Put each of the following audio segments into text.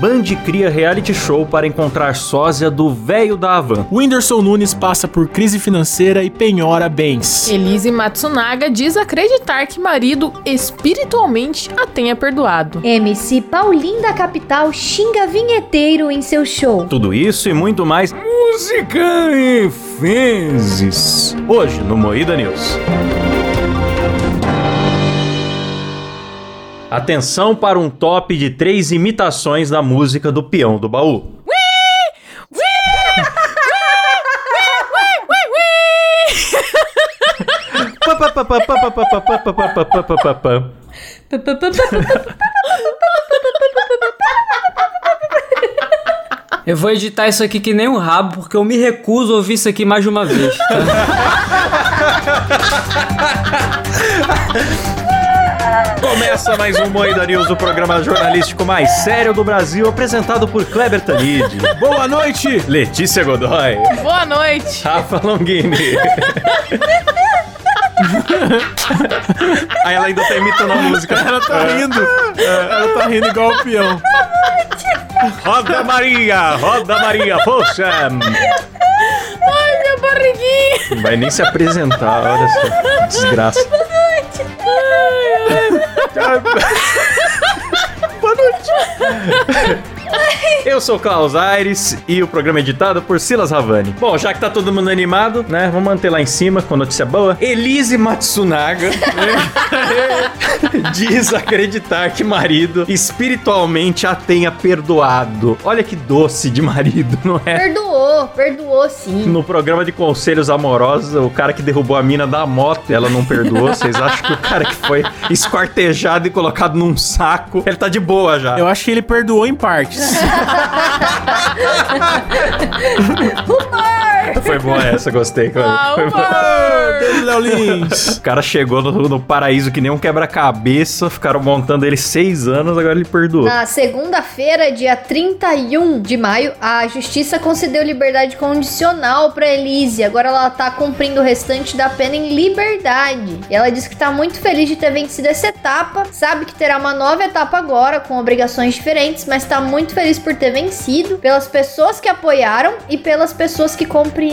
Band cria reality show para encontrar sósia do velho da Havan. Whindersson Nunes passa por crise financeira e penhora bens. Elise Matsunaga diz acreditar que marido espiritualmente a tenha perdoado. MC Paulinho da Capital xinga vinheteiro em seu show. Tudo isso e muito mais música e fezes. Hoje no Moída News. Atenção para um top de três imitações da música do peão do baú. Eu vou editar isso aqui que nem um rabo, porque eu me recuso a ouvir isso aqui mais de uma vez. tá? Começa mais um Moída News, o programa jornalístico mais sério do Brasil, apresentado por Kleber Tanid, Boa noite! Letícia Godoy, Boa noite. Rafa Longini. Aí ela ainda tá imitando a música. Ela tá rindo. É, ela tá rindo igual o peão. Roda Maria, roda Maria, força! Ai, minha barriguinha. Não vai nem se apresentar, olha só. Desgraça. Boa noite. Eu sou o Klaus Aires e o programa é editado por Silas Ravani. Bom, já que tá todo mundo animado, né? Vamos manter lá em cima com notícia boa. Elise Matsunaga diz acreditar que marido espiritualmente a tenha perdoado. Olha que doce de marido, não é? Perdoou, perdoou sim. No programa de conselhos amorosos, o cara que derrubou a mina da moto, ela não perdoou. Vocês acham que o cara que foi esquartejado e colocado num saco, ele tá de boa já? Eu acho que ele perdoou em partes. Humor! Foi boa essa, gostei. Foi- foi boa. humor. Beijo, Léo Lins. O cara chegou no, no paraíso que nem um quebra-cabeça, ficaram montando ele seis anos, agora ele perdoou. Na segunda-feira, dia 31 de maio, a justiça concedeu liberdade condicional pra Elise. Agora ela tá cumprindo o restante da pena em liberdade. E ela diz que tá muito feliz de ter vencido essa etapa, sabe que terá uma nova etapa agora, com obrigações diferentes, mas tá muito feliz por ter vencido, pelas pessoas que apoiaram e pelas pessoas que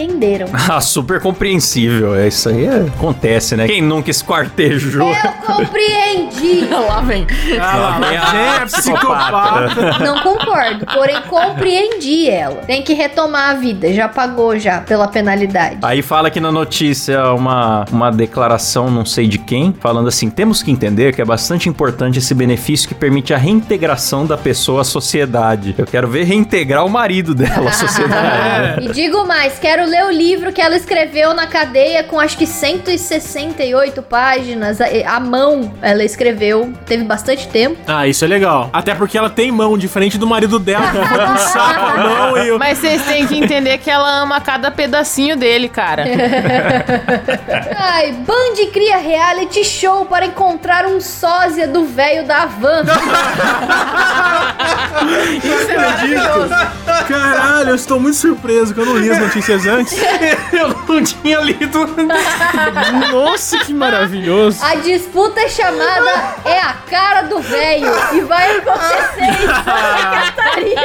compreenderam. Ah, super compreensível. É isso aí, é- acontece, né? Quem nunca esquartejou? Eu compreendi! Lá vem. Ah, lá, vem a vem a psicopata. Não concordo, porém compreendi ela. Tem que retomar a vida, já pagou já pela penalidade. Aí fala aqui na notícia uma, uma declaração, não sei de quem, falando assim: temos que entender que é bastante importante esse benefício que permite a reintegração da pessoa à sociedade. Eu quero ver reintegrar o marido dela à sociedade. E digo mais, quero ler o livro que ela escreveu na cadeia com acho que 168 páginas. A, mão ela escreveu, teve bastante tempo. Ah, isso é legal. Até porque ela tem mão, diferente do marido dela, que foi com saco a mão e o... Mas vocês têm que entender que ela ama cada pedacinho dele, cara. Ai, Band cria reality show para encontrar um sósia do velho da van. Isso é maravilhoso. Caralho, eu estou muito surpreso que eu não li as notícias antes. Eu não tinha lido. Nossa, que maravilhoso. A disputa chamada é a cara do velho e vai acontecer em Santa Catarina.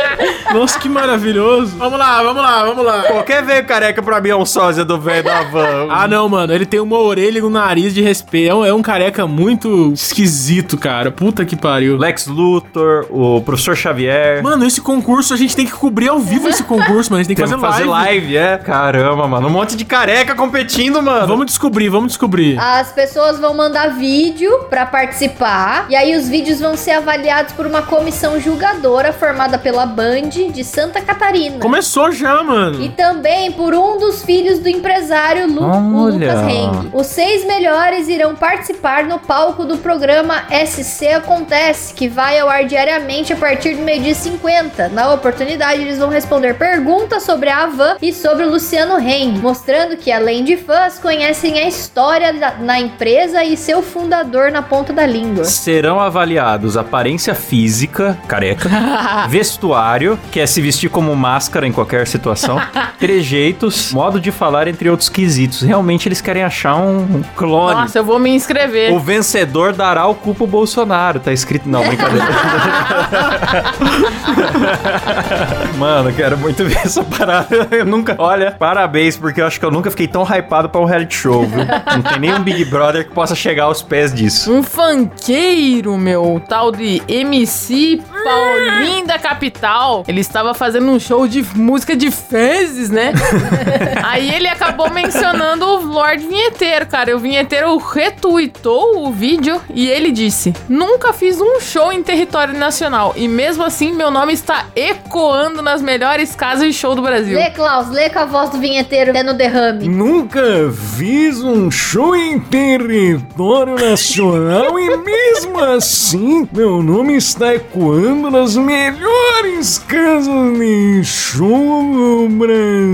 Nossa, que maravilhoso. Vamos lá, vamos lá, vamos lá. Qualquer veio careca pra mim é um sósia do velho da van. Ah, não, mano. Ele tem uma orelha e um nariz de respeito. É um, é um careca muito esquisito, cara. Puta que pariu. Lex Luthor, o professor Xavier. Mano, esse concurso a gente tem que cobrir ao vivo esse concurso, mano. A gente tem que Temos fazer, que fazer live. live, é? Caramba, mano. Um monte de careca competindo, mano. Vamos descobrir, vamos descobrir. As pessoas vão mandar vídeo pra participar e aí os vídeos vão ser avaliados por uma comissão julgadora formada pela Band de Santa Catarina. Começou já, mano. E também por um dos filhos do empresário Lu o Olha. Lucas Heng. Os seis melhores irão participar no palco do programa SC Acontece, que vai ao ar diariamente a partir do meio-dia e 50. Na oportunidade, eles vão responder perguntas sobre a Havan e sobre o Luciano Heng, mostrando que, além de fãs, conhecem a história da, na empresa e seu fundador na ponta da língua. Serão avaliados aparência física, careca, vestuário, que é se vestir como máscara em qualquer situação, trejeitos, modo de falar, entre outros quesitos. Realmente eles querem achar um clone. Nossa, eu vou me inscrever. O vencedor dará o cu pro Bolsonaro. Tá escrito. Não, brincadeira. Mano, quero muito ver essa parada. Eu nunca. Olha, parabéns, porque eu acho que eu nunca fiquei tão hypado pra um reality show, viu? Não tem nenhum Big Brother que possa chegar aos pés disso. Um funkeiro, meu, tal de MC Paulinho da Capital. Ele estava fazendo um show de música de fezes, né? Aí ele acabou mencionando o Lorde Vinheteiro, cara. E O Vinheteiro retuitou o vídeo e ele disse: Nunca fiz um show em território nacional. E mesmo assim, meu nome está ecoando nas melhores casas de show do Brasil. Lê, Klaus, lê com a voz do vinheteiro até no derrame. Nunca fiz um show em território nacional e mesmo assim meu nome está ecoando nas melhores casas de show do Brasil.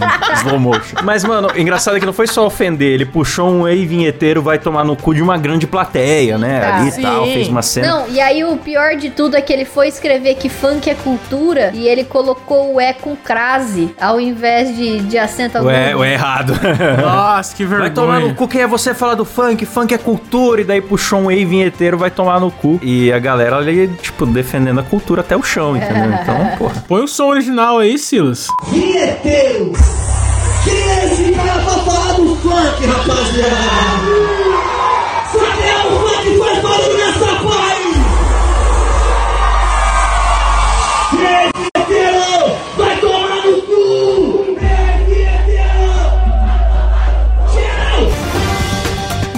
Slow motion. Mas, mano, o engraçado é que não foi só ofender. Ele puxou um ei vinheteiro, vai tomar no cu de uma grande plateia, né? Tá. Ali e tal, fez uma cena. Não, e aí o pior de tudo é que ele foi escrever que funk é cultura e ele colocou o E com crase ao invés de, de acento agudo. Ué, ué, errado. Nossa, que vergonha. Vai tomar no cu, quem é você falar do funk? Funk é cultura, e daí puxou um ei vinheteiro, vai tomar no cu. E a galera ali, tipo, defendendo a cultura até o chão, entendeu? Então, porra. Põe o som original aí, Silas. Vinheteiro! Quem é esse cara pra falar do funk, rapaziada?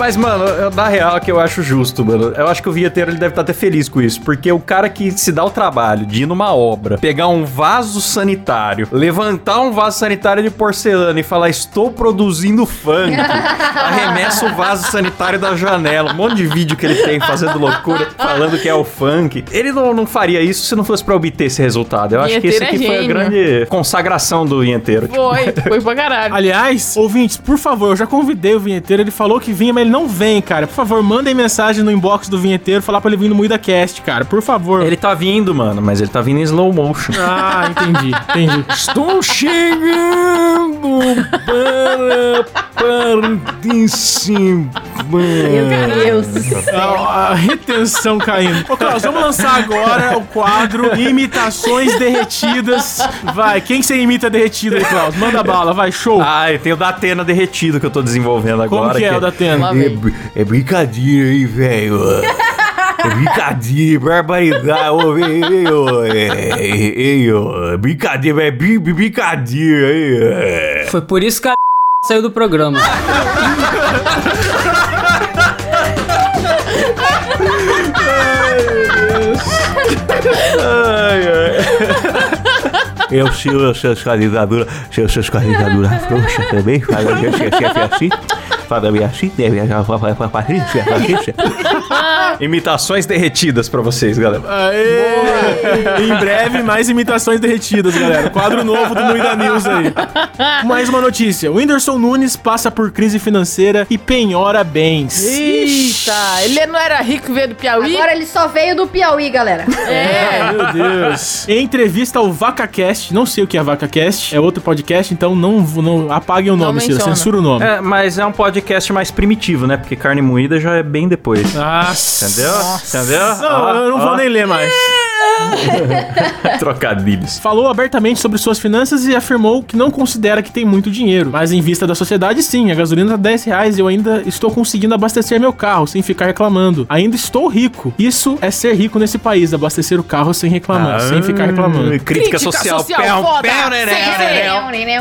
Mas, mano, eu, na real é que eu acho justo, mano. Eu acho que o vinheteiro ele deve estar até feliz com isso. Porque o cara que se dá o trabalho de ir numa obra, pegar um vaso sanitário, levantar um vaso sanitário de porcelana e falar, estou produzindo funk, arremessa o vaso sanitário da janela. Um monte de vídeo que ele tem fazendo loucura, falando que é o funk. Ele não, não faria isso se não fosse pra obter esse resultado. Eu acho que esse Vinheteiro aqui é foi a grande consagração do vinheteiro. Foi, foi pra caralho. Aliás, ouvintes, por favor, eu já convidei o vinheteiro, ele falou que vinha, mas ele não vem, cara. Por favor, mandem mensagem no inbox do vinheteiro, falar pra ele vir no Moída Cast, cara. Por favor. Ele tá vindo, mano, mas ele tá vindo em slow motion. Ah, entendi, entendi. Estou chegando para participar. Meu Deus do céu. A, a retenção caindo. Ô, Klaus, vamos lançar agora o quadro Imitações Derretidas. Vai, quem que você imita derretido aí, Klaus? Manda bala, vai, show. Ah, eu tenho o da Atena derretido que eu tô desenvolvendo Como agora. que é o da Atena? Vem. É brincadeira aí, velho. É brincadeira, barbaridade. Ô, ei, ei, ô, ei, ei, ô, brincadeira, é brin- brincadeira aí. é. Foi por isso que a saiu do programa. Eu sou essas candidaturas, essas candidaturas frouxas também, chefe assim, fala bem assim, a Patrícia, Patrícia. Imitações derretidas pra vocês, galera. Aê! Em breve, mais imitações derretidas, galera. Quadro novo do Moída News aí. Mais uma notícia. O Whindersson Nunes passa por crise financeira e penhora bens. Eita, ele não era rico e veio do Piauí? Agora ele só veio do Piauí, galera. É. Meu Deus. Em entrevista ao VacaCast, não sei o que é VacaCast, é outro podcast, então não, não apaguem o Não nome, Ciro, censura o nome. É, mas é um podcast mais primitivo, né? Porque carne moída já é bem depois. Nossa. Entendeu? Entendeu? Não, Ó, eu não vou nem ler mais. Trocadilhos. Falou abertamente sobre suas finanças e afirmou que não considera que tem muito dinheiro. Mas em vista da sociedade, sim, a gasolina tá 10 reais e eu ainda estou conseguindo abastecer meu carro sem ficar reclamando. Ainda estou rico. Isso é ser rico nesse país, abastecer o carro sem reclamar, sem ficar reclamando. Crítica, Crítica social. social Pão, foda. pão, né,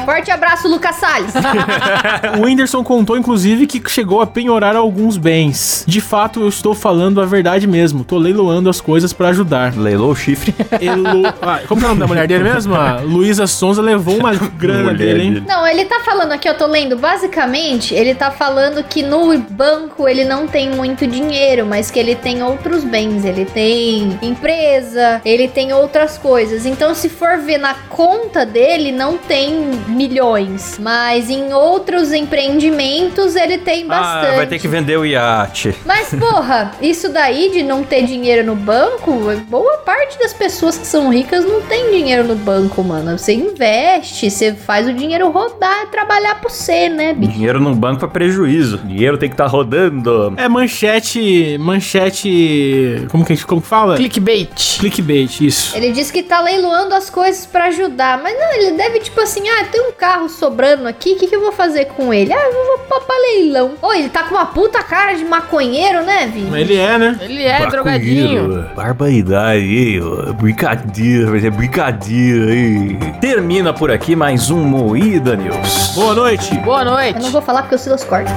Forte abraço, Lucas Salles. O Whindersson contou, inclusive, que chegou a penhorar alguns bens. De fato, eu estou falando a verdade mesmo. Tô leiloando as coisas pra ajudar. Leilou o chifre. Elu... Ah, como é o nome da mulher dele mesmo? A Luísa Sonza levou uma grana Mulher dele, hein? Não, ele tá falando aqui, eu tô lendo. Basicamente, ele tá falando que no banco ele não tem muito dinheiro, mas que ele tem outros bens. Ele tem empresa, ele tem outras coisas. Então, se for ver na conta dele, não tem milhões. Mas em outros empreendimentos ele tem bastante. Ah, vai ter que vender o iate. Mas, porra, isso daí de não ter dinheiro no banco, boa parte das pessoas que são ricas não tem dinheiro no banco, mano. Você investe, você faz o dinheiro rodar e trabalhar por você, né, bicho? Dinheiro no banco é prejuízo. Dinheiro tem que estar rodando. É manchete. Manchete. Como que, como que fala? Clickbait. Clickbait, isso. Ele disse que tá leiloando as coisas pra ajudar, mas não, ele deve tipo assim, ah, tem um carro sobrando aqui, o que, que eu vou fazer com ele? Ah, eu vou pôr pra leilão. Ô, ele tá com uma puta cara de maconheiro, né, Vi? Mas ele é, né? Ele é drogadinho. Barbaridade Brincadeira, ser brincadeira aí. Termina por aqui mais um Moída News. Boa noite. Boa noite. Eu não vou falar porque o Silas corta.